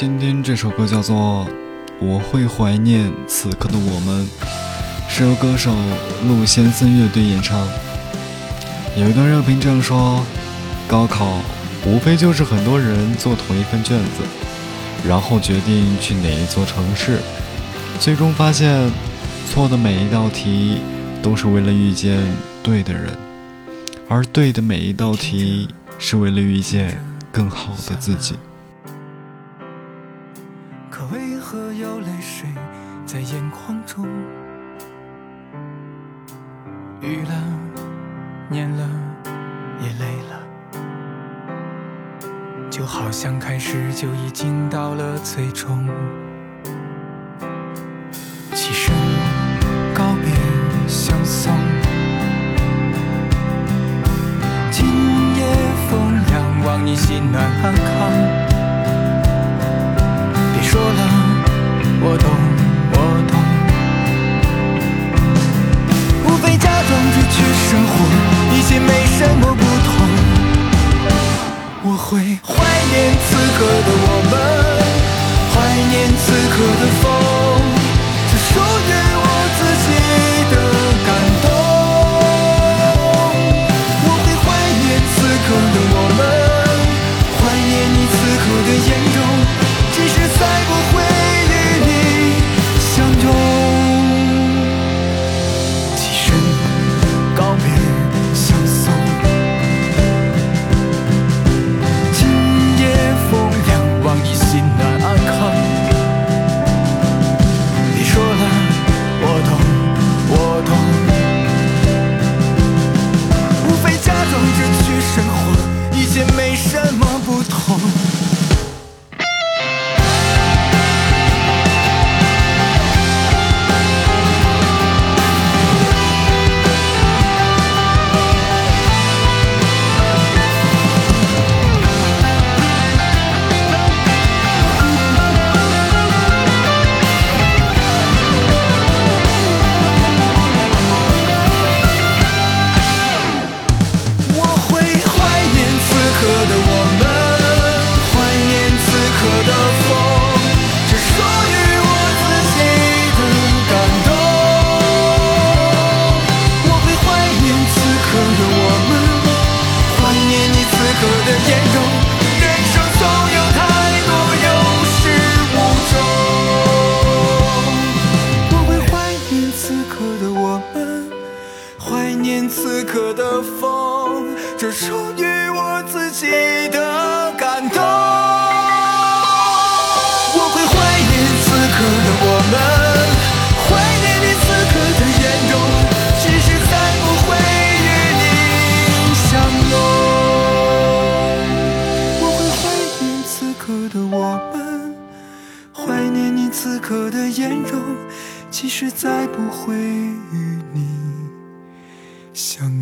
今天这首歌叫做《我会怀念此刻的我们》，是由歌手陆先森乐队演唱。有一段热评这样说：高考无非就是很多人做同一份卷子，然后决定去哪一座城市，最终发现错的每一道题都是为了遇见对的人，而对的每一道题是为了遇见更好的自己。在眼眶中？雨了，念了，也累了，就好像开始就已经到了最终。起身告别相送，今夜风凉，望你心暖安康。也，没什怀念此刻的风，这属于我自己的感动。我会怀念此刻的我们，怀念你此刻的眼中，即使再不会与你相拥。我会怀念此刻的我们，怀念你此刻的眼容，即使再不会与想。